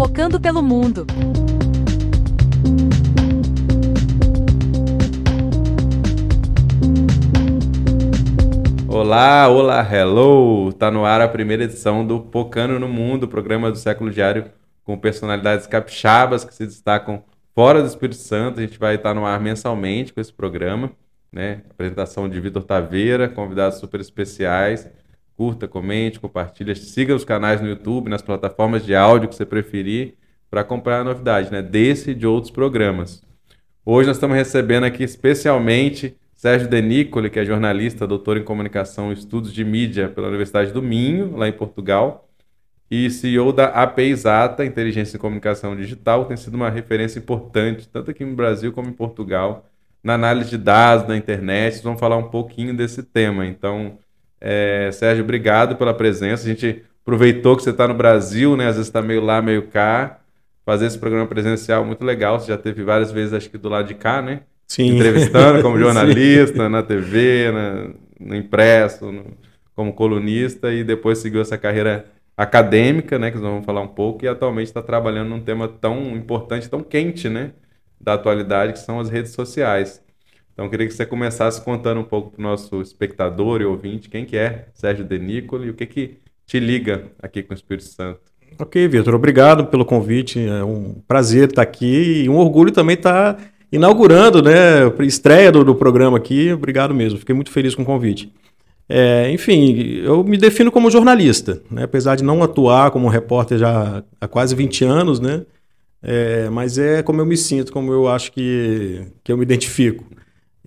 Pipocando pelo Mundo. Olá, olá, hello! Tá no ar a primeira edição do Pocano no Mundo, programa do século diário com personalidades capixabas que se destacam fora do Espírito Santo. A gente vai estar no ar mensalmente com esse programa, né? Apresentação de Vitor Taveira, convidados super especiais. Curta, comente, compartilha, siga os canais no YouTube, nas plataformas de áudio que você preferir para acompanhar a novidade, né? Desse e de outros programas. Hoje nós estamos recebendo aqui especialmente Sérgio Denicoli, que é jornalista, doutor em comunicação e estudos de mídia pela Universidade do Minho, lá em Portugal, e CEO da AP Inteligência e Comunicação Digital, tem sido uma referência importante, tanto aqui no Brasil como em Portugal, na análise de dados na internet. Vamos falar um pouquinho desse tema. Então, é, Sérgio, obrigado pela presença. A gente aproveitou que você está no Brasil, né? Às vezes está meio lá, meio cá. Fazer esse programa presencial muito legal. Você já teve várias vezes, acho que do lado de cá, né? Sim. entrevistando como jornalista, na TV, na, no impresso, no, como colunista, e depois seguiu essa carreira acadêmica, né, que nós vamos falar um pouco, e atualmente está trabalhando num tema tão importante, tão quente, né, da atualidade, que são as redes sociais. Então, eu queria que você começasse contando um pouco para o nosso espectador e ouvinte quem que é Sérgio Denicoli e o que que te liga aqui com o Espírito Santo. Ok, Vitor, obrigado pelo convite. É um prazer estar aqui e um orgulho também estar inaugurando, né, estreia do, do, programa aqui. Obrigado mesmo, fiquei muito feliz com o convite. É, enfim, eu me defino como jornalista, né, apesar de não atuar como repórter já há quase 20 anos, né, é, mas é como eu me sinto, como eu acho que, que eu me identifico.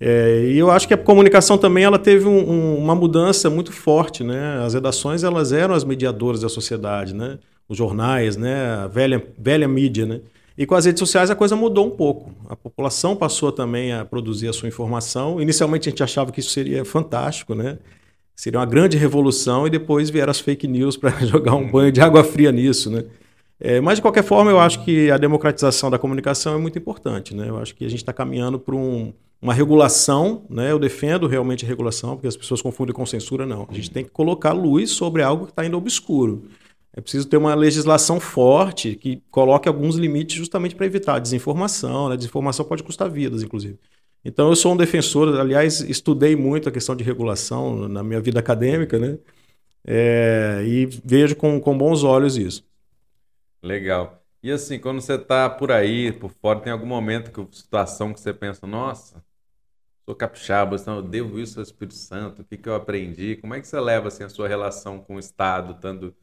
É, e eu acho que a comunicação também ela teve um, um, uma mudança muito forte, né? As redações elas eram as mediadoras da sociedade, né? Os jornais, né? A velha velha mídia, né? E com as redes sociais a coisa mudou um pouco. A população passou também a produzir a sua informação. Inicialmente a gente achava que isso seria fantástico, né? Seria uma grande revolução e depois vieram as fake news para jogar um banho de água fria nisso, né? É, mas de qualquer forma eu acho que a democratização da comunicação é muito importante, né? Eu acho que a gente está caminhando para um, uma regulação, né? Eu defendo realmente a regulação porque as pessoas confundem com censura, não. A gente tem que colocar luz sobre algo que está indo obscuro. É preciso ter uma legislação forte que coloque alguns limites justamente para evitar a desinformação. Né? Desinformação pode custar vidas, inclusive. Então, eu sou um defensor, aliás, estudei muito a questão de regulação na minha vida acadêmica, né? É, e vejo com, com bons olhos isso. Legal. E assim, quando você está por aí, por fora, tem algum momento que situação que você pensa, nossa, sou capixaba, então eu devo isso ao Espírito Santo, o que, que eu aprendi? Como é que você leva assim, a sua relação com o Estado, tanto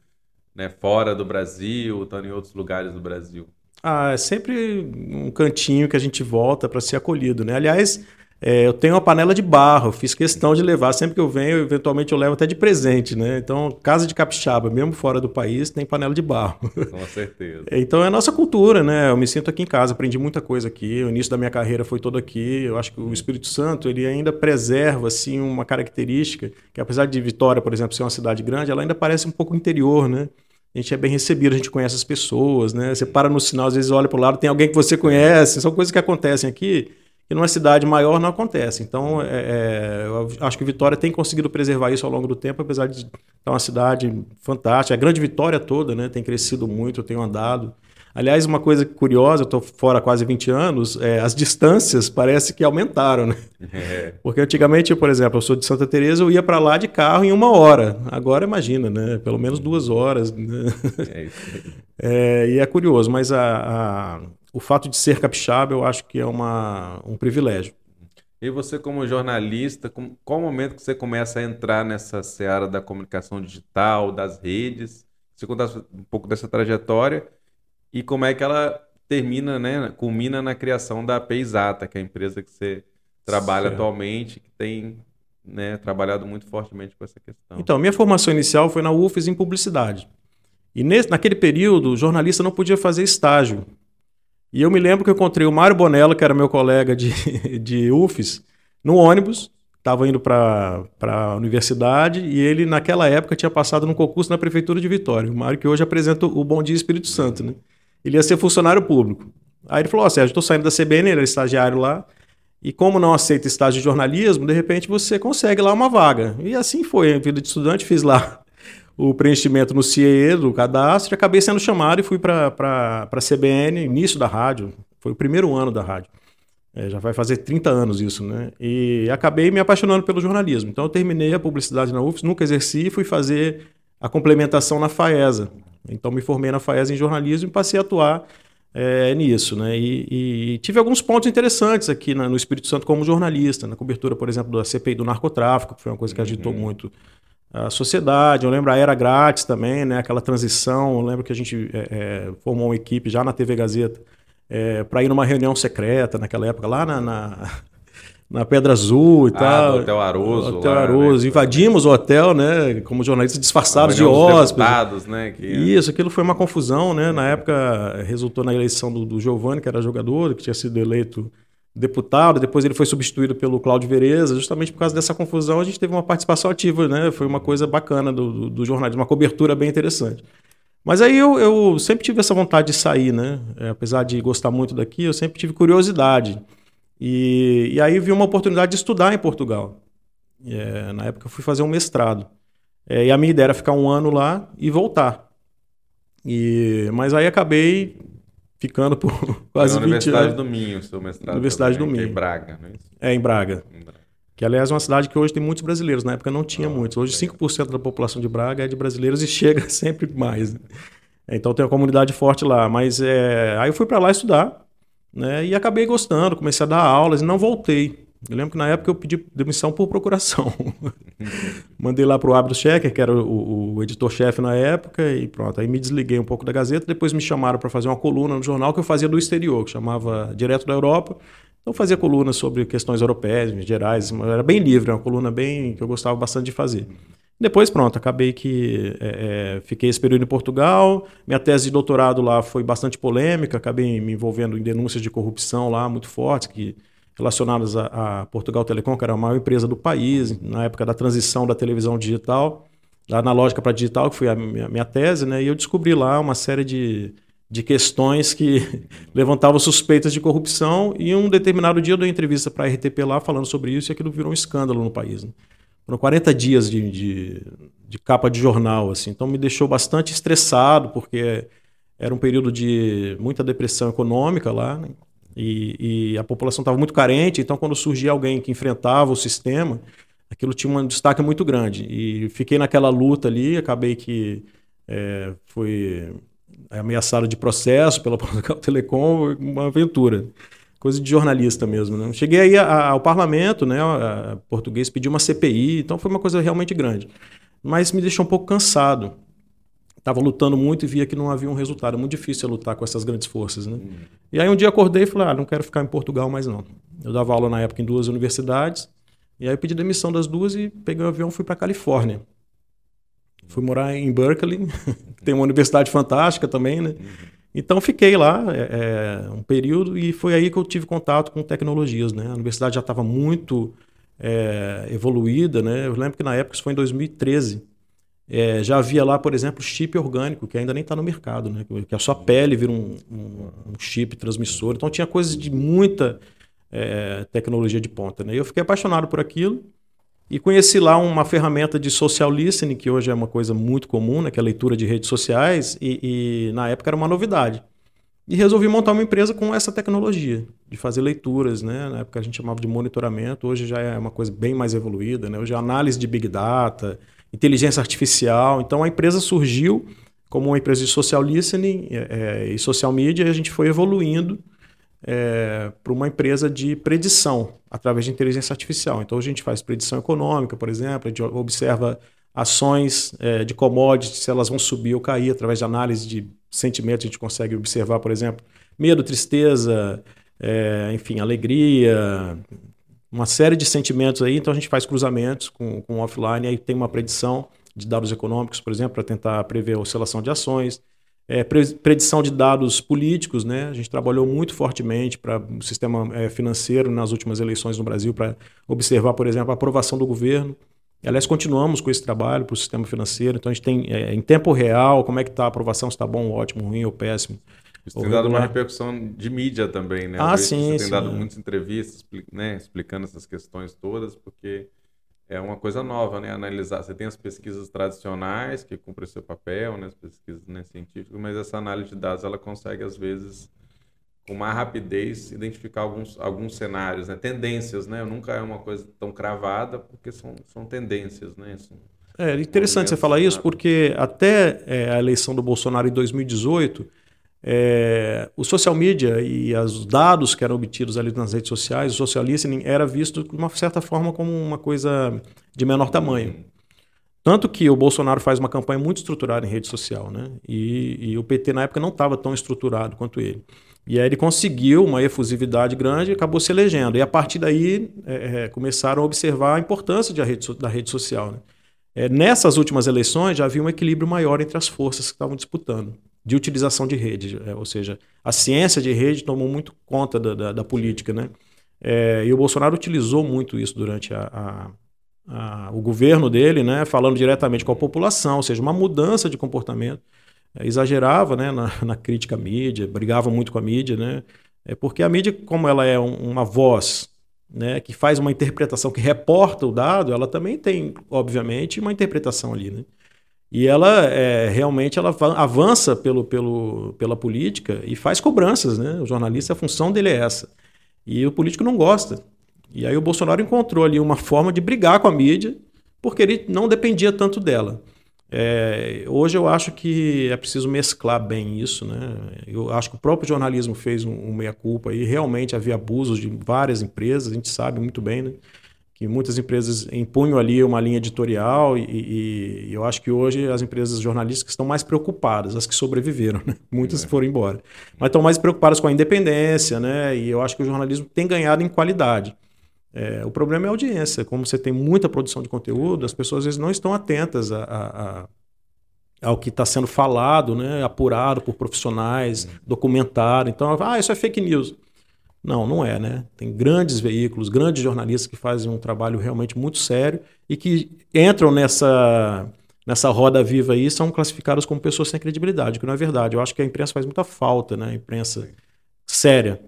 né, fora do Brasil, estando em outros lugares do Brasil? Ah, é sempre um cantinho que a gente volta para ser acolhido, né? Aliás, é, eu tenho uma panela de barro, eu fiz questão de levar. Sempre que eu venho, eventualmente eu levo até de presente, né? Então, casa de capixaba, mesmo fora do país, tem panela de barro. Com certeza. então é a nossa cultura, né? Eu me sinto aqui em casa, aprendi muita coisa aqui. O início da minha carreira foi todo aqui. Eu acho que o Espírito Santo, ele ainda preserva, assim, uma característica que apesar de Vitória, por exemplo, ser uma cidade grande, ela ainda parece um pouco interior, né? a gente é bem recebido, a gente conhece as pessoas, né? Você para no sinal, às vezes olha para o lado, tem alguém que você conhece, são coisas que acontecem aqui que numa cidade maior não acontece. Então, é, é, eu acho que Vitória tem conseguido preservar isso ao longo do tempo, apesar de estar uma cidade fantástica. A grande Vitória toda né, tem crescido muito, tem andado. Aliás, uma coisa curiosa, eu estou fora há quase 20 anos, é, as distâncias parece que aumentaram, né? É. Porque antigamente, por exemplo, eu sou de Santa Teresa, eu ia para lá de carro em uma hora. Agora imagina, né? Pelo menos duas horas. Né? É isso. É, e é curioso, mas a, a, o fato de ser capixaba eu acho que é uma, um privilégio. E você, como jornalista, com, qual o momento que você começa a entrar nessa seara da comunicação digital, das redes? Você contasse um pouco dessa trajetória e como é que ela termina, né, culmina na criação da Peisata, que é a empresa que você trabalha certo. atualmente, que tem né, trabalhado muito fortemente com essa questão. Então, minha formação inicial foi na UFES em publicidade. E nesse, naquele período, o jornalista não podia fazer estágio. E eu me lembro que eu encontrei o Mário Bonella, que era meu colega de, de UFES, no ônibus, estava indo para a universidade e ele, naquela época, tinha passado num concurso na Prefeitura de Vitória. O Mário, que hoje apresenta o Bom Dia Espírito Santo, né? ele ia ser funcionário público. Aí ele falou: Ó, oh, Sérgio, estou saindo da CBN, ele era estagiário lá. E como não aceita estágio de jornalismo, de repente você consegue lá uma vaga. E assim foi, a vida de estudante, fiz lá o preenchimento no CIE do cadastro e acabei sendo chamado e fui para a CBN, início da rádio. Foi o primeiro ano da rádio. É, já vai fazer 30 anos isso, né? E acabei me apaixonando pelo jornalismo. Então eu terminei a publicidade na UFS, nunca exerci, fui fazer a complementação na FAESA. Então me formei na FAESA em jornalismo e passei a atuar é, nisso, né? E, e, tive alguns pontos interessantes aqui na, no Espírito Santo como jornalista, na cobertura, por exemplo, da CPI do narcotráfico, que foi uma coisa que agitou uhum. muito a sociedade. Eu lembro a era grátis também, né? Aquela transição. Eu lembro que a gente é, é, formou uma equipe já na TV Gazeta é, para ir numa reunião secreta naquela época, lá na, na, na Pedra Azul e ah, tal. Hotel Aroso. Hotel lá, Aroso. Né? Invadimos o hotel, né? Como jornalistas disfarçados de hóspedes. né? Que... Isso, aquilo foi uma confusão, né? Na época resultou na eleição do, do Giovanni, que era jogador, que tinha sido eleito deputado, depois ele foi substituído pelo Cláudio Vereza, justamente por causa dessa confusão a gente teve uma participação ativa, né? Foi uma coisa bacana do, do, do jornalismo, uma cobertura bem interessante. Mas aí eu, eu sempre tive essa vontade de sair, né? É, apesar de gostar muito daqui, eu sempre tive curiosidade. E, e aí vi uma oportunidade de estudar em Portugal. É, na época eu fui fazer um mestrado. É, e a minha ideia era ficar um ano lá e voltar. E, mas aí acabei ficando por quase 20 anos. Universidade do Minho, seu mestrado. Universidade também, do Minho. É em Braga, não é isso? É, em Braga. Em Braga. Que, aliás, é uma cidade que hoje tem muitos brasileiros. Na época não tinha oh, muitos. Hoje, 5% da população de Braga é de brasileiros e chega sempre mais. Né? Então, tem uma comunidade forte lá. Mas é... aí eu fui para lá estudar né? e acabei gostando. Comecei a dar aulas e não voltei. Eu lembro que na época eu pedi demissão por procuração. Mandei lá para o Abdo Checker, que era o, o editor-chefe na época, e pronto. Aí me desliguei um pouco da Gazeta. Depois me chamaram para fazer uma coluna no jornal que eu fazia do exterior, que chamava Direto da Europa. Então fazia colunas sobre questões europeias, gerais, era bem livre, uma coluna bem que eu gostava bastante de fazer. Depois, pronto, acabei que é, é, fiquei esse período em Portugal. Minha tese de doutorado lá foi bastante polêmica, acabei me envolvendo em denúncias de corrupção lá muito fortes, que, relacionadas a, a Portugal Telecom, que era a maior empresa do país, na época da transição da televisão digital, da analógica para digital, que foi a minha, minha tese, né? E eu descobri lá uma série de de questões que levantavam suspeitas de corrupção e um determinado dia eu dei entrevista para a RTP lá falando sobre isso e aquilo virou um escândalo no país. Né? Foram 40 dias de, de, de, capa de jornal, assim, então me deixou bastante estressado porque era um período de muita depressão econômica lá né? E, e a população estava muito carente, então quando surgia alguém que enfrentava o sistema, aquilo tinha um destaque muito grande e fiquei naquela luta ali, acabei que é, foi é ameaçado de processo pela Portugal Telecom, uma aventura. Coisa de jornalista mesmo. Né? Cheguei aí ao parlamento, né? A, português pediu uma CPI, então foi uma coisa realmente grande. Mas me deixou um pouco cansado. Estava lutando muito e via que não havia um resultado. É muito difícil lutar com essas grandes forças. Né? Hum. E aí um dia acordei e falei: ah, não quero ficar em Portugal mais não. Eu dava aula na época em duas universidades. E aí eu pedi demissão das duas e peguei um avião e fui para Califórnia. Fui morar em Berkeley, que tem uma universidade fantástica também, né? Então fiquei lá é, é, um período e foi aí que eu tive contato com tecnologias, né? A universidade já estava muito é, evoluída, né? Eu lembro que na época, isso foi em 2013, é, já havia lá, por exemplo, chip orgânico, que ainda nem está no mercado, né? Que a sua pele vira um, um, um chip transmissor. Então tinha coisas de muita é, tecnologia de ponta, né? Eu fiquei apaixonado por aquilo. E conheci lá uma ferramenta de social listening, que hoje é uma coisa muito comum, né, que é a leitura de redes sociais, e, e na época era uma novidade. E resolvi montar uma empresa com essa tecnologia, de fazer leituras, né? Na época a gente chamava de monitoramento, hoje já é uma coisa bem mais evoluída, né? Hoje é análise de Big Data, inteligência artificial. Então a empresa surgiu como uma empresa de social listening é, é e social media, e a gente foi evoluindo é, para uma empresa de predição através de inteligência artificial. Então a gente faz predição econômica, por exemplo, a gente observa ações é, de commodities, se elas vão subir ou cair através de análise de sentimentos, a gente consegue observar, por exemplo, medo, tristeza, é, enfim, alegria, uma série de sentimentos aí. Então a gente faz cruzamentos com, com offline, aí tem uma predição de dados econômicos, por exemplo, para tentar prever a oscilação de ações é, predição de dados políticos, né? A gente trabalhou muito fortemente para o sistema é, financeiro nas últimas eleições no Brasil para observar, por exemplo, a aprovação do governo. Aliás, continuamos com esse trabalho para o sistema financeiro. Então, a gente tem é, em tempo real como é que está a aprovação, se está bom, ótimo, ruim ou péssimo. Isso tem dado uma repercussão de mídia também, né? Ah, sim, Você tem sim. dado muitas entrevistas né, explicando essas questões todas, porque é uma coisa nova, né? Analisar. Você tem as pesquisas tradicionais que cumprem seu papel, né? As pesquisas né, científicas, mas essa análise de dados ela consegue às vezes com mais rapidez identificar alguns, alguns cenários, né? Tendências, né? Nunca é uma coisa tão cravada porque são, são tendências, né? É interessante você falar isso porque até é, a eleição do Bolsonaro em 2018 é, o social media e os dados que eram obtidos ali nas redes sociais, o social listening era visto de uma certa forma como uma coisa de menor tamanho. Tanto que o Bolsonaro faz uma campanha muito estruturada em rede social, né? E, e o PT na época não estava tão estruturado quanto ele. E aí ele conseguiu uma efusividade grande e acabou se elegendo. E a partir daí é, é começaram a observar a importância rede, da rede social. Né? É, nessas últimas eleições já havia um equilíbrio maior entre as forças que estavam disputando de utilização de rede, é, ou seja, a ciência de rede tomou muito conta da, da, da política, né? É, e o Bolsonaro utilizou muito isso durante a, a, a, o governo dele, né? Falando diretamente com a população, ou seja, uma mudança de comportamento. É, exagerava, né? Na, na, crítica à mídia, brigava muito com a mídia, né? É porque a mídia, como ela é um, uma voz, né? Que faz uma interpretação, que reporta o dado, ela também tem, obviamente, uma interpretação ali, né? E ela é, realmente ela avança pelo, pelo, pela política e faz cobranças. Né? O jornalista, a função dele é essa. E o político não gosta. E aí o Bolsonaro encontrou ali uma forma de brigar com a mídia, porque ele não dependia tanto dela. É, hoje eu acho que é preciso mesclar bem isso. Né? Eu acho que o próprio jornalismo fez um, um meia-culpa e realmente havia abusos de várias empresas, a gente sabe muito bem. Né? Que muitas empresas impunham ali uma linha editorial e, e, eu acho que hoje as empresas jornalísticas estão mais preocupadas, as que sobreviveram, né? muitas é. foram embora, mas estão mais preocupadas com a independência, né? E eu acho que o jornalismo tem ganhado em qualidade. É, o problema é a audiência. Como você tem muita produção de conteúdo, as pessoas às vezes não estão atentas a, a, a ao que está sendo falado, né? apurado por profissionais, documentado. Então, ah, isso é fake news. Não, não é, né? Tem grandes veículos, grandes jornalistas que fazem um trabalho realmente muito sério e que entram nessa, nessa roda viva aí são classificados como pessoas sem credibilidade, que não é verdade. Eu acho que a imprensa faz muita falta, né? A imprensa séria.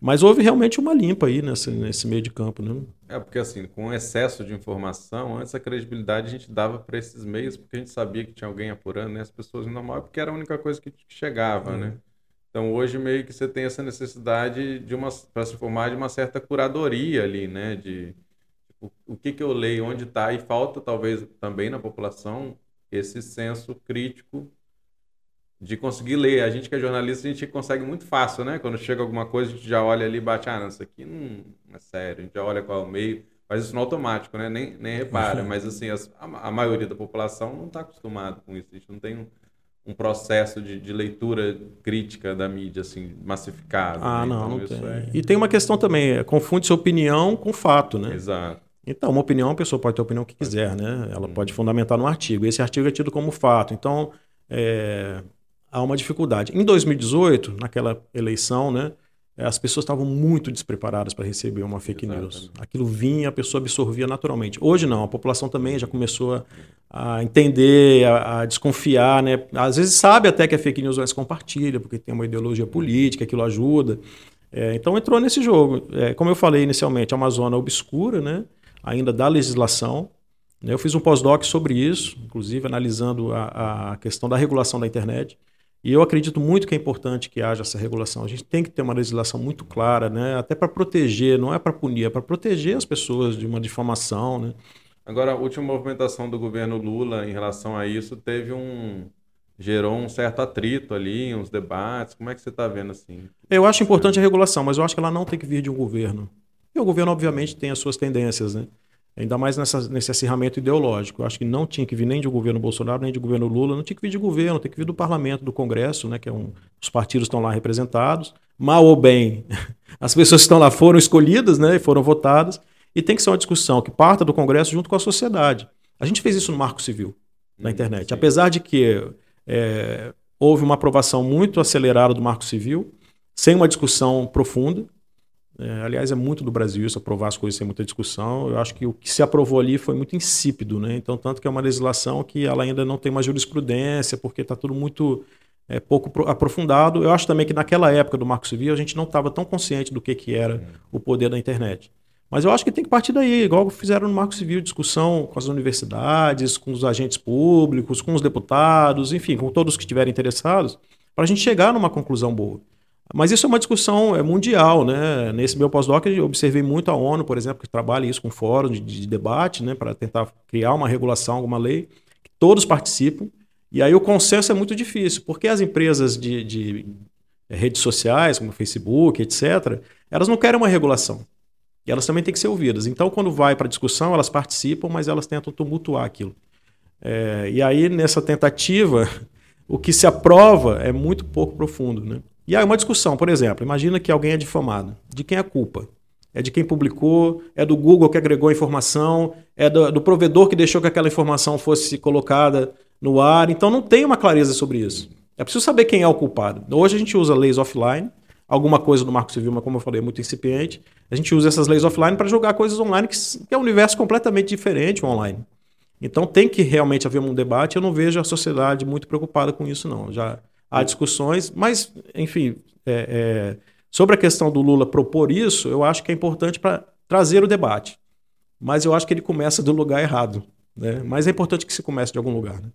Mas houve realmente uma limpa aí nesse, nesse meio de campo, né? É, porque assim, com excesso de informação, antes a credibilidade a gente dava para esses meios porque a gente sabia que tinha alguém apurando, né? As pessoas normal, porque era a única coisa que chegava, né? Então hoje meio que você tem essa necessidade de uma para se formar de uma certa curadoria ali, né? De tipo, o que que eu leio, onde está e falta talvez também na população esse senso crítico de conseguir ler. A gente que é jornalista, a gente consegue muito fácil, né? Quando chega alguma coisa, a gente já olha ali e bate, ah, não, isso aqui não é sério. A gente já olha qual é o meio, faz isso no automático, né? Nem, nem repara. Mas assim, as, a, a, maioria da população não está acostumada com isso. A gente não tem um, um processo de, de, leitura crítica da mídia, assim, massificado. Ah, né? não, então, não tem. É... E tem uma questão também, é, confunde sua opinião com fato, né? Exato. Então, uma opinião, a pessoa pode ter a opinião que quiser, né? Ela pode fundamentar no artigo. Esse artigo é tido como fato. Então, é, há uma dificuldade. Em 2018, naquela eleição, né? É, as pessoas estavam muito despreparadas para receber uma fake Exatamente. news. Aquilo vinha, a pessoa absorvia naturalmente. Hoje não, a população também já começou a, a entender, a, a, desconfiar, né? Às vezes sabe até que é fake news, mas compartilha, porque tem uma ideologia política, aquilo ajuda. É, então entrou nesse jogo. É, como eu falei inicialmente, é uma zona obscura, né? ainda da legislação. Eu fiz um pós-doc sobre isso, inclusive analisando a, a questão da regulação da internet. E eu acredito muito que é importante que haja essa regulação. A gente tem que ter uma legislação muito clara, né? até para proteger, não é para punir, é para proteger as pessoas de uma difamação. Né? Agora, a última movimentação do governo Lula em relação a isso teve um. gerou um certo atrito ali, uns debates. Como é que você está vendo assim? Eu acho importante a regulação, mas eu acho que ela não tem que vir de um governo. E o governo, obviamente, tem as suas tendências, né? Ainda mais nessa, nesse acirramento ideológico. Eu acho que não tinha que vir nem de governo Bolsonaro, nem de governo Lula, não tinha que vir de governo, tem que vir do parlamento, do Congresso, né, que é um, os partidos estão lá representados. Mal ou bem, as pessoas que estão lá foram escolhidas né, e foram votadas, e tem que ser uma discussão que parta do Congresso junto com a sociedade. A gente fez isso no Marco Civil, na hum, internet. Sim. Apesar de que é, houve uma aprovação muito acelerada do Marco Civil, sem uma discussão profunda, é, aliás, é muito do Brasil isso, aprovar as coisas sem muita discussão. Eu acho que o que se aprovou ali foi muito insípido, né? Então, tanto que é uma legislação que ela ainda não tem uma jurisprudência, porque está tudo muito é, pouco aprofundado. Eu acho também que naquela época do Marco Civil a gente não estava tão consciente do que, que era o poder da internet. Mas eu acho que tem que partir daí, igual fizeram no Marco Civil, discussão com as universidades, com os agentes públicos, com os deputados, enfim, com todos que estiverem interessados, para a gente chegar numa conclusão boa. Mas isso é uma discussão é, mundial, né? Nesse meu pós-doc eu observei muito a ONU, por exemplo, que trabalha isso com fórum de, de debate, né, para tentar criar uma regulação, alguma lei, que todos participam. E aí o consenso é muito difícil, porque as empresas de, de redes sociais, como Facebook, etc., elas não querem uma regulação. E elas também têm que ser ouvidas. Então, quando vai para discussão, elas participam, mas elas tentam tumultuar aquilo. É, e aí, nessa tentativa, o que se aprova é muito pouco profundo. Né? E aí, uma discussão, por exemplo, imagina que alguém é difamado. De quem é a culpa? É de quem publicou? É do Google que agregou a informação? É do, do provedor que deixou que aquela informação fosse colocada no ar? Então, não tem uma clareza sobre isso. É preciso saber quem é o culpado. Hoje a gente usa leis offline, alguma coisa do Marco Civil, mas como eu falei, é muito incipiente. A gente usa essas leis offline para jogar coisas online, que, que é um universo completamente diferente online. Então tem que realmente haver um debate. Eu não vejo a sociedade muito preocupada com isso, não. Já há discussões, mas, enfim, é, é, sobre a questão do Lula propor isso, eu acho que é importante para trazer o debate. Mas eu acho que ele começa do lugar errado. Né? Mas é importante que se comece de algum lugar. Né?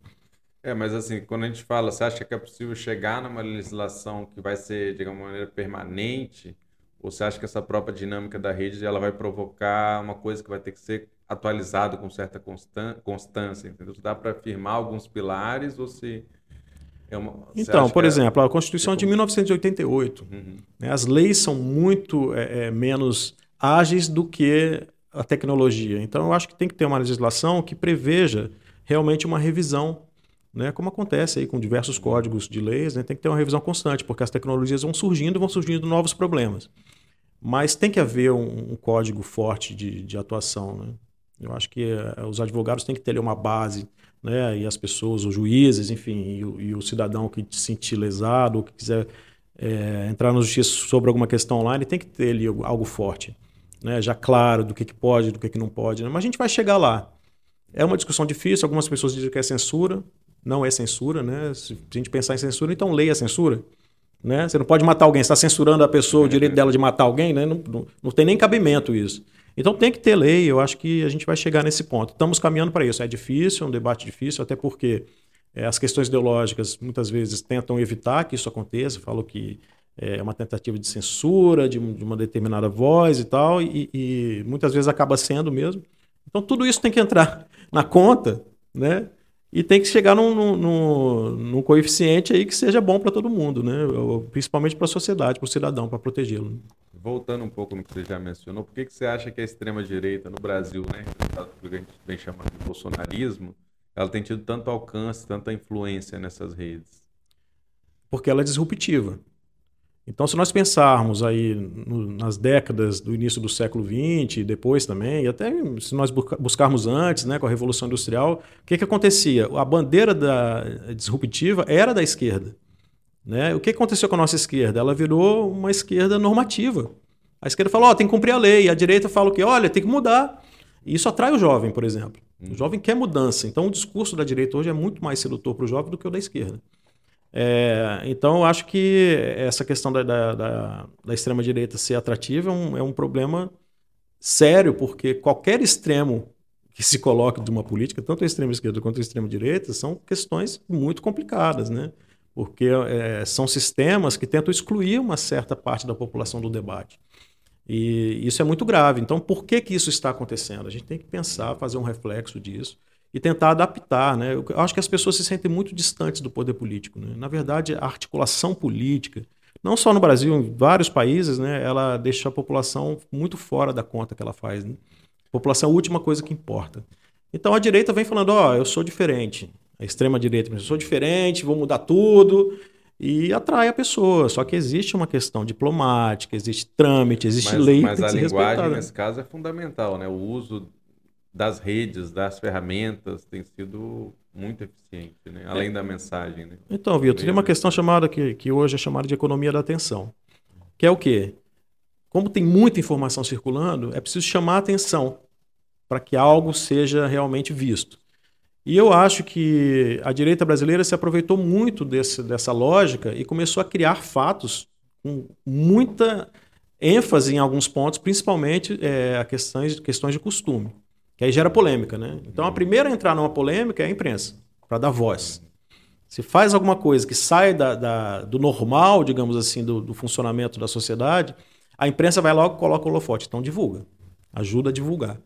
É, mas assim, quando a gente fala, você acha que é possível chegar numa legislação que vai ser, de alguma maneira, permanente? Ou você acha que essa própria dinâmica da rede ela vai provocar uma coisa que vai ter que ser atualizada com certa constância? Entendeu? Dá para afirmar alguns pilares ou se. É uma, então, por é exemplo, a Constituição é de 1988. Uhum. Né, as leis são muito é, é, menos ágeis do que a tecnologia. Então, eu acho que tem que ter uma legislação que preveja realmente uma revisão né, como acontece aí com diversos códigos de leis, né, tem que ter uma revisão constante, porque as tecnologias vão surgindo e vão surgindo novos problemas. Mas tem que haver um, um código forte de, de atuação. Né? Eu acho que uh, os advogados têm que ter uma base, né, e as pessoas, os juízes, enfim, e o, e o cidadão que se sentir lesado ou que quiser é, entrar na justiça sobre alguma questão online, tem que ter ali algo forte, né, já claro do que, que pode, do que, que não pode. Né? Mas a gente vai chegar lá. É uma discussão difícil, algumas pessoas dizem que é censura, não é censura, né? Se a gente pensar em censura, então leia a censura. Né? Você não pode matar alguém, está censurando a pessoa, o direito dela de matar alguém, né? não, não, não tem nem cabimento isso. Então tem que ter lei, eu acho que a gente vai chegar nesse ponto. Estamos caminhando para isso. É difícil, é um debate difícil, até porque é, as questões ideológicas muitas vezes tentam evitar que isso aconteça, falam que é uma tentativa de censura de, de uma determinada voz e tal, e, e, muitas vezes acaba sendo mesmo. Então tudo isso tem que entrar na conta, né? e tem que chegar num, num, num, coeficiente aí que seja bom para todo mundo, né? principalmente para a sociedade, para o cidadão, para protegê-lo. Voltando um pouco no que você já mencionou, por que, que você acha que a extrema-direita no Brasil, né, que a gente vem chamando de bolsonarismo, ela tem tido tanto alcance, tanta influência nessas redes? Porque ela é disruptiva. Então, se nós pensarmos aí no, nas décadas do início do século XX, e depois também, e até se nós buscarmos antes, né, com a Revolução Industrial, o que, que acontecia? A bandeira da disruptiva era da esquerda. Né? O que aconteceu com a nossa esquerda? Ela virou uma esquerda normativa. A esquerda falou, oh, tem que cumprir a lei. A direita fala o quê? Olha, tem que mudar. E isso atrai o jovem, por exemplo. O jovem quer mudança. Então, o discurso da direita hoje é muito mais sedutor para o jovem do que o da esquerda. É, então, eu acho que essa questão da, da, da, da extrema-direita ser atrativa é um, é um problema sério, porque qualquer extremo que se coloque de uma política, tanto a extrema esquerda quanto a extrema direita, são questões muito complicadas, né? Porque é, são sistemas que tentam excluir uma certa parte da população do debate. E isso é muito grave. Então, por que, que isso está acontecendo? A gente tem que pensar, fazer um reflexo disso e tentar adaptar. Né? Eu acho que as pessoas se sentem muito distantes do poder político. Né? Na verdade, a articulação política, não só no Brasil, em vários países, né, ela deixa a população muito fora da conta que ela faz. Né? A população é a última coisa que importa. Então a direita vem falando: Ó, oh, eu sou diferente. A extrema-direita, eu sou diferente, vou mudar tudo. E atrai a pessoa. Só que existe uma questão diplomática, existe trâmite, existe mas, lei. Mas a linguagem, né? nesse caso, é fundamental, né? O uso das redes, das ferramentas, tem sido muito eficiente, né? além é. da mensagem. Né? Então, Vitor, tem uma questão chamada que, que hoje é chamada de economia da atenção, que é o quê? Como tem muita informação circulando, é preciso chamar a atenção para que algo seja realmente visto. E eu acho que a direita brasileira se aproveitou muito desse, dessa lógica e começou a criar fatos com muita ênfase em alguns pontos, principalmente é, a questões, questões de costume, que aí gera polêmica. Né? Então, a primeira a entrar numa polêmica é a imprensa, para dar voz. Se faz alguma coisa que sai da, da, do normal, digamos assim, do, do, funcionamento da sociedade, a imprensa vai logo e coloca o holofote. Então, divulga, ajuda a divulgar.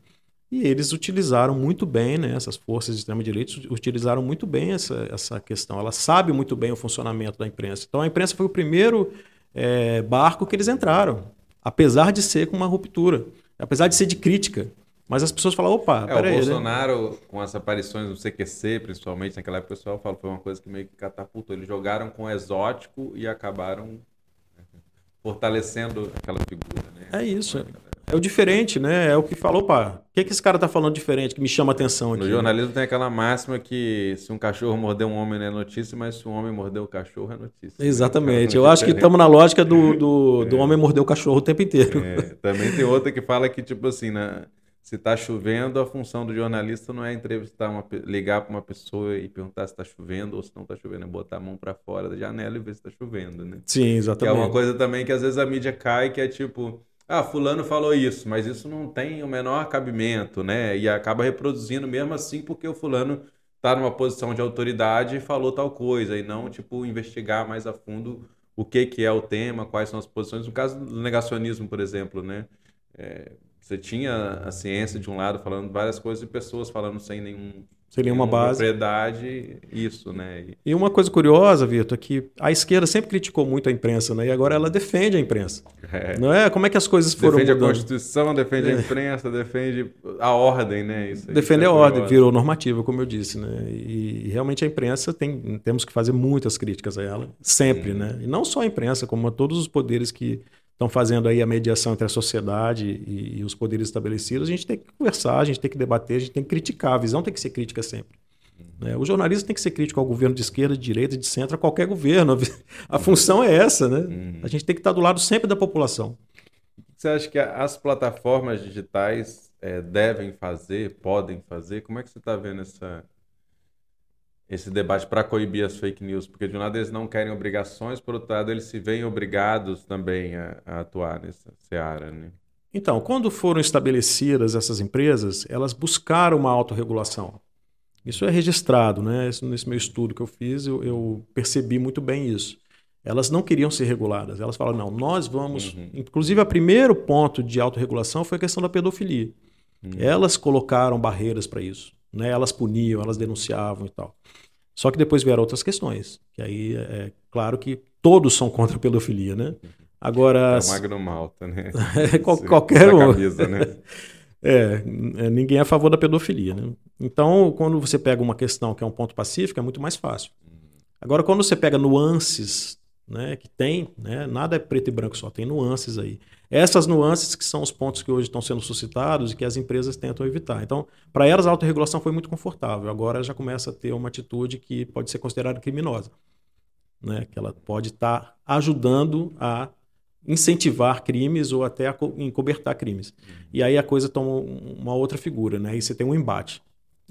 E eles utilizaram muito bem, né, essas forças de extrema-direita utilizaram muito bem essa, essa questão. Ela sabe muito bem o funcionamento da imprensa. Então, a imprensa foi o primeiro é, barco que eles entraram apesar de ser com uma ruptura, apesar de ser de crítica. Mas as pessoas falam, opa, é, peraí. O né? Bolsonaro, né? com as aparições do CQC, principalmente, naquela época o pessoal falou, foi uma coisa que meio que catapultou. Eles jogaram com exótico e acabaram fortalecendo aquela figura. Né? É isso. É o diferente, né? É o que falou, pá. O que, que esse cara tá falando diferente que me chama atenção aqui? No jornalismo tem aquela máxima que se um cachorro morder um homem não é notícia, mas se um homem morder o cachorro é notícia. Exatamente. Eu acho que estamos na lógica do, do, é. do homem morder o cachorro o tempo inteiro. É. Também tem outra que fala que, tipo assim, né? se está chovendo, a função do jornalista não é entrevistar uma, ligar para uma pessoa e perguntar se está chovendo ou se não está chovendo, é botar a mão para fora da janela e ver se está chovendo, né? Sim, exatamente. Que é uma coisa também que às vezes a mídia cai, que é tipo, ah, fulano falou isso, mas isso não tem o menor cabimento, né? E acaba reproduzindo mesmo assim porque o fulano está numa posição de autoridade e falou tal coisa, e não, tipo, investigar mais a fundo o que, que é o tema, quais são as posições. No caso do negacionismo, por exemplo, né? É, você tinha a ciência de um lado falando várias coisas e pessoas falando sem nenhum Seria uma base. propriedade, isso, né? E... e uma coisa curiosa, Vitor, é que a esquerda sempre criticou muito a imprensa, né? E agora ela defende a imprensa. É. Não é? Como é que as coisas foram defende mudando? A Constituição, defende é. a imprensa, defende a ordem, né? Isso, defende a ordem, virou normativa, como eu disse, né? E, e, realmente a imprensa tem, temos que fazer muitas críticas a ela, sempre, hum. né? E não só a imprensa, como a todos os poderes que estão fazendo aí a mediação entre a sociedade e, e, os poderes estabelecidos, a gente tem que conversar, a gente tem que debater, a gente tem que criticar, a visão tem que ser crítica sempre. Né? O jornalista tem que ser crítico ao governo de esquerda, de direita, de centro, a qualquer governo. A função é essa, né? Uhum. A gente tem que estar do lado sempre da população. Você acha que as plataformas digitais é, devem fazer, podem fazer? Como é que você está vendo essa, esse debate para coibir as fake news, porque de um lado eles não querem obrigações, por outro lado eles se veem obrigados também a, a atuar nessa seara. Né? Então, quando foram estabelecidas essas empresas, elas buscaram uma autorregulação. Isso é registrado, né? Nesse meu estudo que eu fiz, eu, eu percebi muito bem isso. Elas não queriam ser reguladas. Elas falaram, não, nós vamos. Uhum. Inclusive, o primeiro ponto de autorregulação foi a questão da pedofilia. Uhum. Elas colocaram barreiras para isso. Né? Elas puniam, elas denunciavam e tal. Só que depois vieram outras questões, que aí é claro que todos são contra a pedofilia, né? Agora. É o Magno Malta, né? Qual, qualquer um. Camisa, né? É, é, ninguém é a favor da pedofilia, né? Então, quando você pega uma questão que é um ponto pacífico, é muito mais fácil. Agora, quando você pega nuances, né, que tem, né, nada é preto e branco só, tem nuances aí. Essas nuances que são os pontos que hoje estão sendo suscitados e que as empresas tentam evitar. Então, para elas, a autorregulação foi muito confortável. Agora já começa a ter uma atitude que pode ser considerada criminosa. Né? Que ela pode estar tá ajudando a incentivar crimes ou até a encobertar crimes. E aí a coisa toma uma outra figura, né? Aí você tem um embate.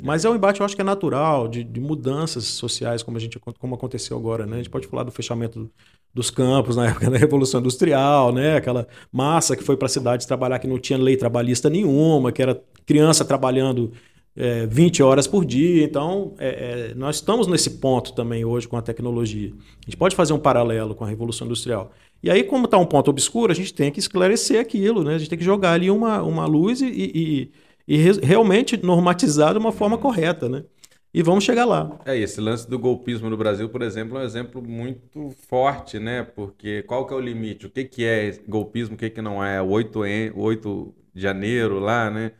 Mas é um embate, eu acho que é natural, de, de mudanças sociais, como, a gente, como aconteceu agora. Né? A gente pode falar do fechamento dos campos na época da Revolução Industrial, né? aquela massa que foi para a cidade trabalhar que não tinha lei trabalhista nenhuma, que era criança trabalhando é, 20 horas por dia. Então, é, é, nós estamos nesse ponto também hoje com a tecnologia. A gente pode fazer um paralelo com a Revolução Industrial. E aí, como está um ponto obscuro, a gente tem que esclarecer aquilo, né? a gente tem que jogar ali uma, uma luz e, e e re realmente normatizar de uma forma correta, né? E vamos chegar lá. É, esse lance do golpismo no Brasil, por exemplo, é um exemplo muito forte, né? Porque qual que é o limite? O que, que é golpismo, o que, que não é? O 8, 8 de janeiro lá, né?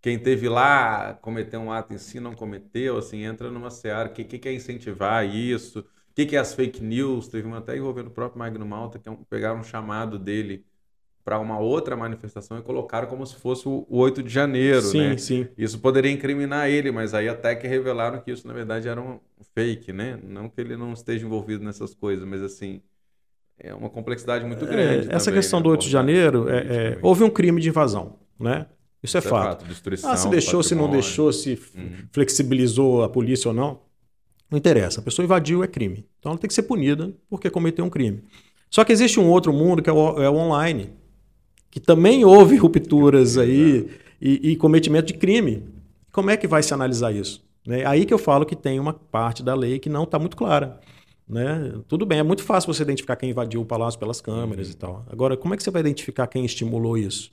Quem teve lá cometeu um ato em si, não cometeu, assim, entra numa seara. O que, que, que é incentivar isso? O que, que é as fake news? Teve uma até envolvendo o próprio Magno Malta, que é um, pegaram um chamado dele para uma outra manifestação e colocaram como se fosse o 8 de janeiro, sim, né? Sim, Isso poderia incriminar ele, mas aí até que revelaram que isso na verdade era um fake, né? Não que ele não esteja envolvido nessas coisas, mas assim, é uma complexidade muito é, grande. É, essa também, questão né? do 8 de janeiro, é, é, houve um crime de invasão, né? Isso é, isso é fato. fato. ah, se deixou, se não deixou, se uhum. flexibilizou a polícia ou não, não interessa. A pessoa invadiu é crime. Então ela tem que ser punida porque cometeu um crime. Só que existe um outro mundo que é o, é o online que também houve rupturas aí e, e cometimento de crime. Como é que vai se analisar isso? Né? Aí que eu falo que tem uma parte da lei que não está muito clara. Né? Tudo bem, é muito fácil você identificar quem invadiu o palácio pelas câmeras e tal. Agora, como é que você vai identificar quem estimulou isso?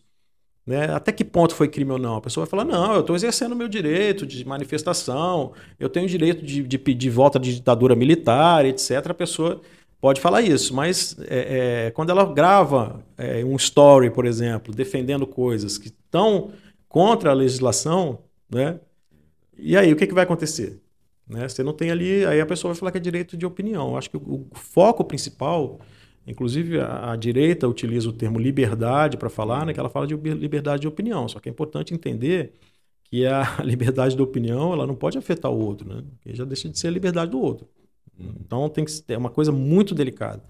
Né? Até que ponto foi crime ou não? A pessoa vai falar: não, eu estou exercendo o meu direito de manifestação, eu tenho o direito de, de pedir volta de ditadura militar, etc. A pessoa pode falar isso, mas é, é, quando ela grava é, um story, por exemplo, defendendo coisas que estão contra a legislação, né? E aí, o que, que vai acontecer? Né? Você não tem ali, aí a pessoa vai falar que é direito de opinião. Acho que o, o foco principal, inclusive a, a, direita utiliza o termo liberdade para falar, né? Que ela fala de liberdade de opinião. Só que é importante entender que a liberdade de opinião ela não pode afetar o outro, né? Porque já deixa de ser a liberdade do outro. Então tem que é uma coisa muito delicada.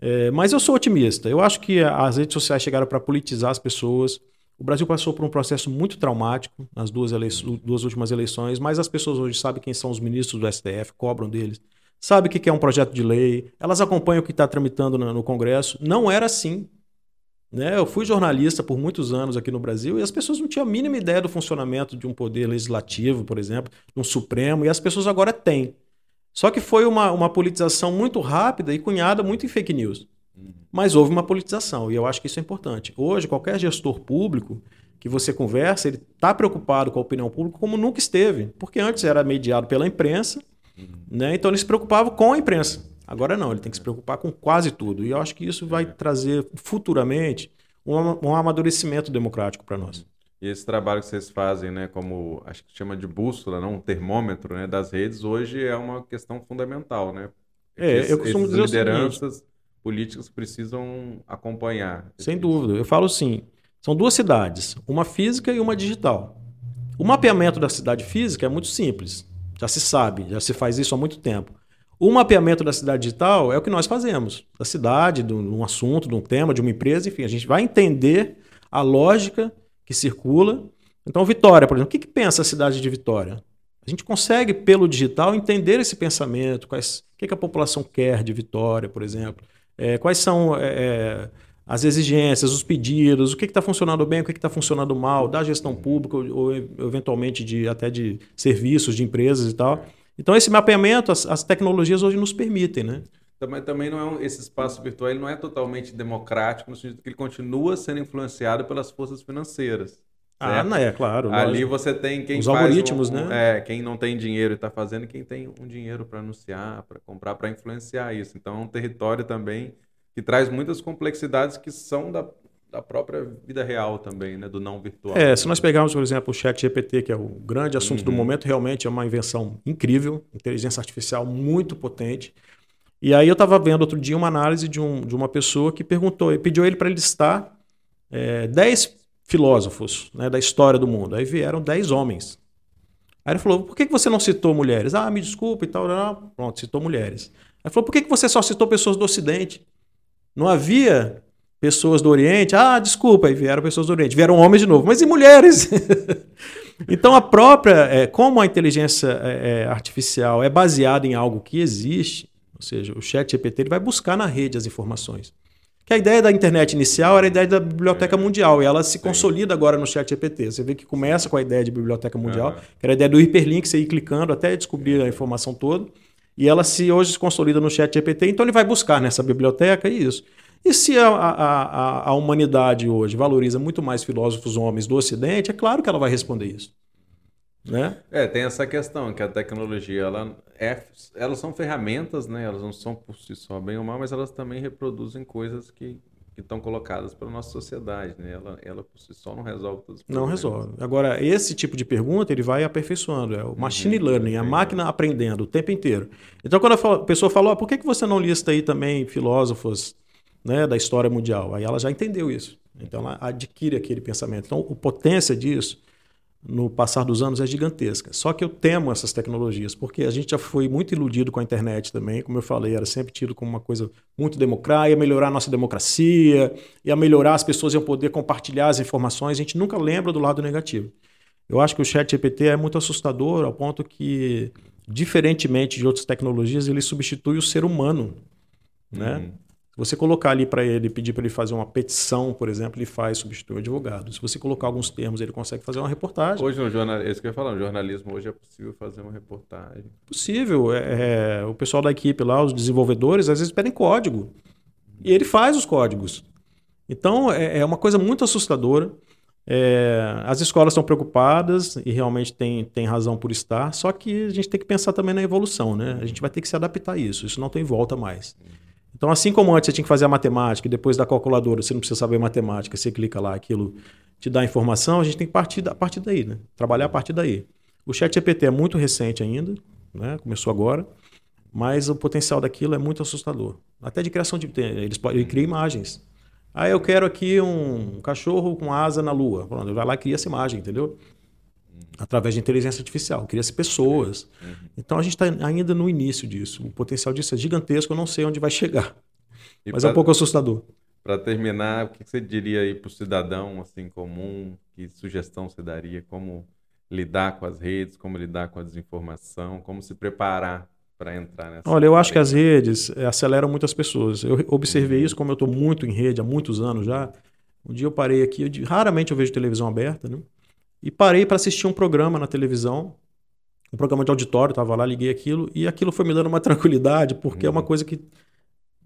É, mas eu sou otimista. Eu acho que as redes sociais chegaram para politizar as pessoas. O Brasil passou por um processo muito traumático nas duas, duas últimas eleições, mas as pessoas hoje sabem quem são os ministros do STF, cobram deles, sabem o que é um projeto de lei, elas acompanham o que está tramitando no, no Congresso. Não era assim. Né? Eu fui jornalista por muitos anos aqui no Brasil e as pessoas não tinham a mínima ideia do funcionamento de um poder legislativo, por exemplo, de um Supremo, e as pessoas agora têm. Só que foi uma, uma politização muito rápida e cunhada muito em fake news. Mas houve uma politização, e eu acho que isso é importante. Hoje, qualquer gestor público que você conversa, ele está preocupado com a opinião pública como nunca esteve. Porque antes era mediado pela imprensa, né? então ele se preocupava com a imprensa. Agora não, ele tem que se preocupar com quase tudo. E eu acho que isso vai trazer futuramente um, um amadurecimento democrático para nós. E esse trabalho que vocês fazem, né, como acho que chama de bússola, não, um termômetro, né, das redes, hoje é uma questão fundamental, né? É, é eu costumo dizer lideranças políticas precisam acompanhar. Sem dúvida. Eu falo assim, são duas cidades, uma física e uma digital. O mapeamento da cidade física é muito simples, já se sabe, já se faz isso há muito tempo. O mapeamento da cidade digital é o que nós fazemos, da cidade, de um assunto, de um tema, de uma empresa, enfim, a gente vai entender a lógica que circula. Então, Vitória, por exemplo, o que, que pensa a cidade de Vitória? A gente consegue, pelo digital, entender esse pensamento, quais, o que, que a população quer de Vitória, por exemplo, é, quais são é, é as exigências, os pedidos, o que está funcionando bem, o que está funcionando mal, da gestão pública ou, ou, eventualmente de, até de serviços, de empresas e tal. Então, esse mapeamento, as, as tecnologias hoje nos permitem, né? Também, também não é um, esse espaço virtual ele não é totalmente democrático, no sentido que ele continua sendo influenciado pelas forças financeiras. Ah, não é, claro. Ali lógico. você tem quem Os algoritmos, um, né? É, quem não tem dinheiro e está fazendo, e quem tem um dinheiro para anunciar, para comprar, para influenciar isso. Então é um território também que traz muitas complexidades que são da, da própria vida real também, né? Do não virtual. É, se nós pegarmos, por exemplo, o chat GPT, que é o grande assunto uhum. do momento, realmente é uma invenção incrível, inteligência artificial muito potente. E aí eu estava vendo outro dia uma análise de, um, de uma pessoa que perguntou, pediu ele para listar é, 10 filósofos né, da história do mundo. Aí vieram 10 homens. Aí ele falou, por que você não citou mulheres? Ah, me desculpa e tal. Não. Pronto, citou mulheres. Aí falou, por que você só citou pessoas do Ocidente? Não havia pessoas do Oriente? Ah, desculpa, aí vieram pessoas do Oriente. Vieram homens de novo, mas e mulheres? então a própria, é, como a inteligência é, é, artificial é baseada em algo que existe, ou seja, o chat GPT ele vai buscar na rede as informações. Que a ideia da internet inicial era a ideia da biblioteca mundial, e ela se Sim. consolida agora no chat GPT. Você vê que começa com a ideia de biblioteca mundial, uhum. que era a ideia do hiperlink, você ir clicando até descobrir a informação toda, e ela se hoje se consolida no chat GPT, então ele vai buscar nessa biblioteca isso. E se a, a, a, a humanidade hoje valoriza muito mais filósofos homens do Ocidente, é claro que ela vai responder isso. Né? É, tem essa questão que a tecnologia ela é, elas são ferramentas, né? Elas não são por si só bem ou mal, mas elas também reproduzem coisas que que estão colocadas para nossa sociedade, né? Ela, ela por si só não resolve todos os problemas. Não resolve. Agora, esse tipo de pergunta ele vai aperfeiçoando. É o uhum. machine uhum, learning, a máquina aprendendo o tempo inteiro. Então, quando a pessoa falou, ah, por que, que você não lista aí também filósofos né, da história mundial? Aí ela já entendeu isso. Então, ela adquire aquele pensamento. Então, a potência disso no passar dos anos é gigantesca. Só que eu temo essas tecnologias, porque a gente já foi muito iludido com a internet também, como eu falei, era sempre tido como uma coisa muito democrática, ia melhorar a nossa democracia, ia melhorar, as pessoas iam poder compartilhar as informações, a gente nunca lembra do lado negativo. Eu acho que o chat GPT é muito assustador ao ponto que, diferentemente de outras tecnologias, ele substitui o ser humano, né? Uhum. Você colocar ali para ele, pedir para ele fazer uma petição, por exemplo, ele faz, substitui o advogado. Se você colocar alguns termos, ele consegue fazer uma reportagem. Hoje, no jornal, é isso que eu ia falar, no jornalismo hoje é possível fazer uma reportagem. Possível. É, é, o pessoal da equipe lá, os desenvolvedores, às vezes pedem código. E ele faz os códigos. Então, é, é uma coisa muito assustadora. É, as escolas estão preocupadas e realmente tem, tem razão por estar, só que a gente tem que pensar também na evolução, né? A gente vai ter que se adaptar a isso, isso não tem volta mais. Então, assim como antes você tinha que fazer a matemática depois da calculadora você não precisa saber matemática, você clica lá, aquilo te dá informação, a gente tem que partir da, partir daí, né? Trabalhar a partir daí. O chat GPT é muito recente ainda, né? começou agora, mas o potencial daquilo é muito assustador. Até de criação de... Eles, ele cria imagens. Ah, eu quero aqui um cachorro com asa na lua. Pronto, vai lá e cria essa imagem, entendeu? Através de inteligência artificial, cria-se pessoas. Uhum. Então a gente está ainda no início disso. O potencial disso é gigantesco, eu não sei onde vai chegar. E mas pra, é um pouco assustador. Para terminar, o que você diria aí para o cidadão assim comum? Que sugestão você daria? Como lidar com as redes, como lidar com a desinformação, como se preparar para entrar nessa? Olha, eu acho que as redes eh, aceleram muitas pessoas. Eu observei isso, como eu estou muito em rede há muitos anos já. Um dia eu parei aqui, eu, raramente eu vejo televisão aberta, né? E parei para assistir um programa na televisão, um programa de auditório, estava lá, liguei aquilo, e aquilo foi me dando uma tranquilidade, porque uhum. é uma uhum. coisa que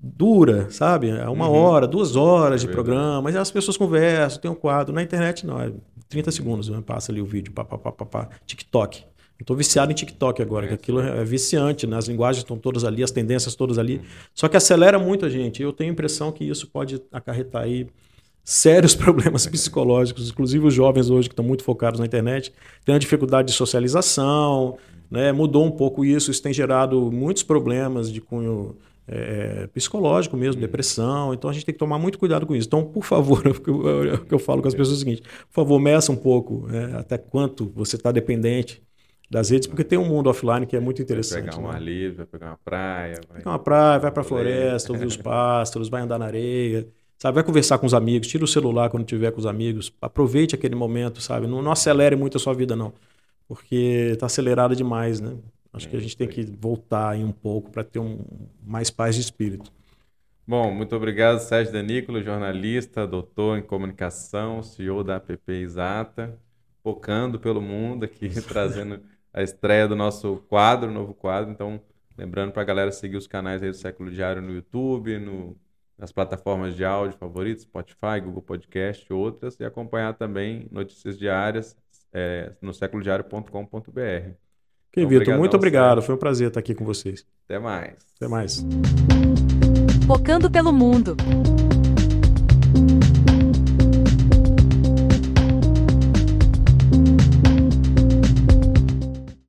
dura, sabe? É uma uhum. hora, duas horas é de programa, mas as pessoas conversam, tem um quadro. Na internet não, é 30 segundos, né? passa ali o vídeo, pá, pá, pá, pá, pá. TikTok. Eu tô viciado em TikTok agora, é, que aquilo é viciante, né? As linguagens estão todas ali, as tendências todas ali. Uhum. Só que acelera muito a gente. Eu tenho a impressão que isso pode acarretar aí sérios problemas psicológicos, inclusive os jovens hoje que estão muito focados na internet, têm uma dificuldade de socialização, né? mudou um pouco isso, isso tem gerado muitos problemas de cunho é, psicológico mesmo, depressão, então a gente tem que tomar muito cuidado com isso. Então, por favor, o que eu falo com as pessoas é o seguinte, por favor, meça um pouco né? até quanto você está dependente das redes, porque tem um mundo offline que é muito interessante. Vai pegar um né? ar livre, vai pegar uma praia. Vai pegar uma praia, vai para a floresta, ouvir os pássaros, vai andar na areia. Sabe, vai conversar com os amigos, tira o celular quando estiver com os amigos, aproveite aquele momento, sabe? Não, não acelere muito a sua vida, não. Porque está acelerada demais, né? Acho é, que a gente tem que voltar aí um pouco para ter um, mais paz de espírito. Bom, muito obrigado, Sérgio Danícolo, jornalista, doutor em comunicação, CEO da APP Exata, focando pelo mundo aqui, trazendo a estreia do nosso quadro, novo quadro. Então, lembrando para a galera seguir os canais aí do Século Diário no YouTube, no nas plataformas de áudio favoritas, Spotify, Google Podcast e outras, e acompanhar também notícias diárias é, no séculodiário.com.br. Ok, então, Vitor, muito obrigado. Foi um prazer estar aqui com vocês. Até mais. Até mais. Focando pelo mundo.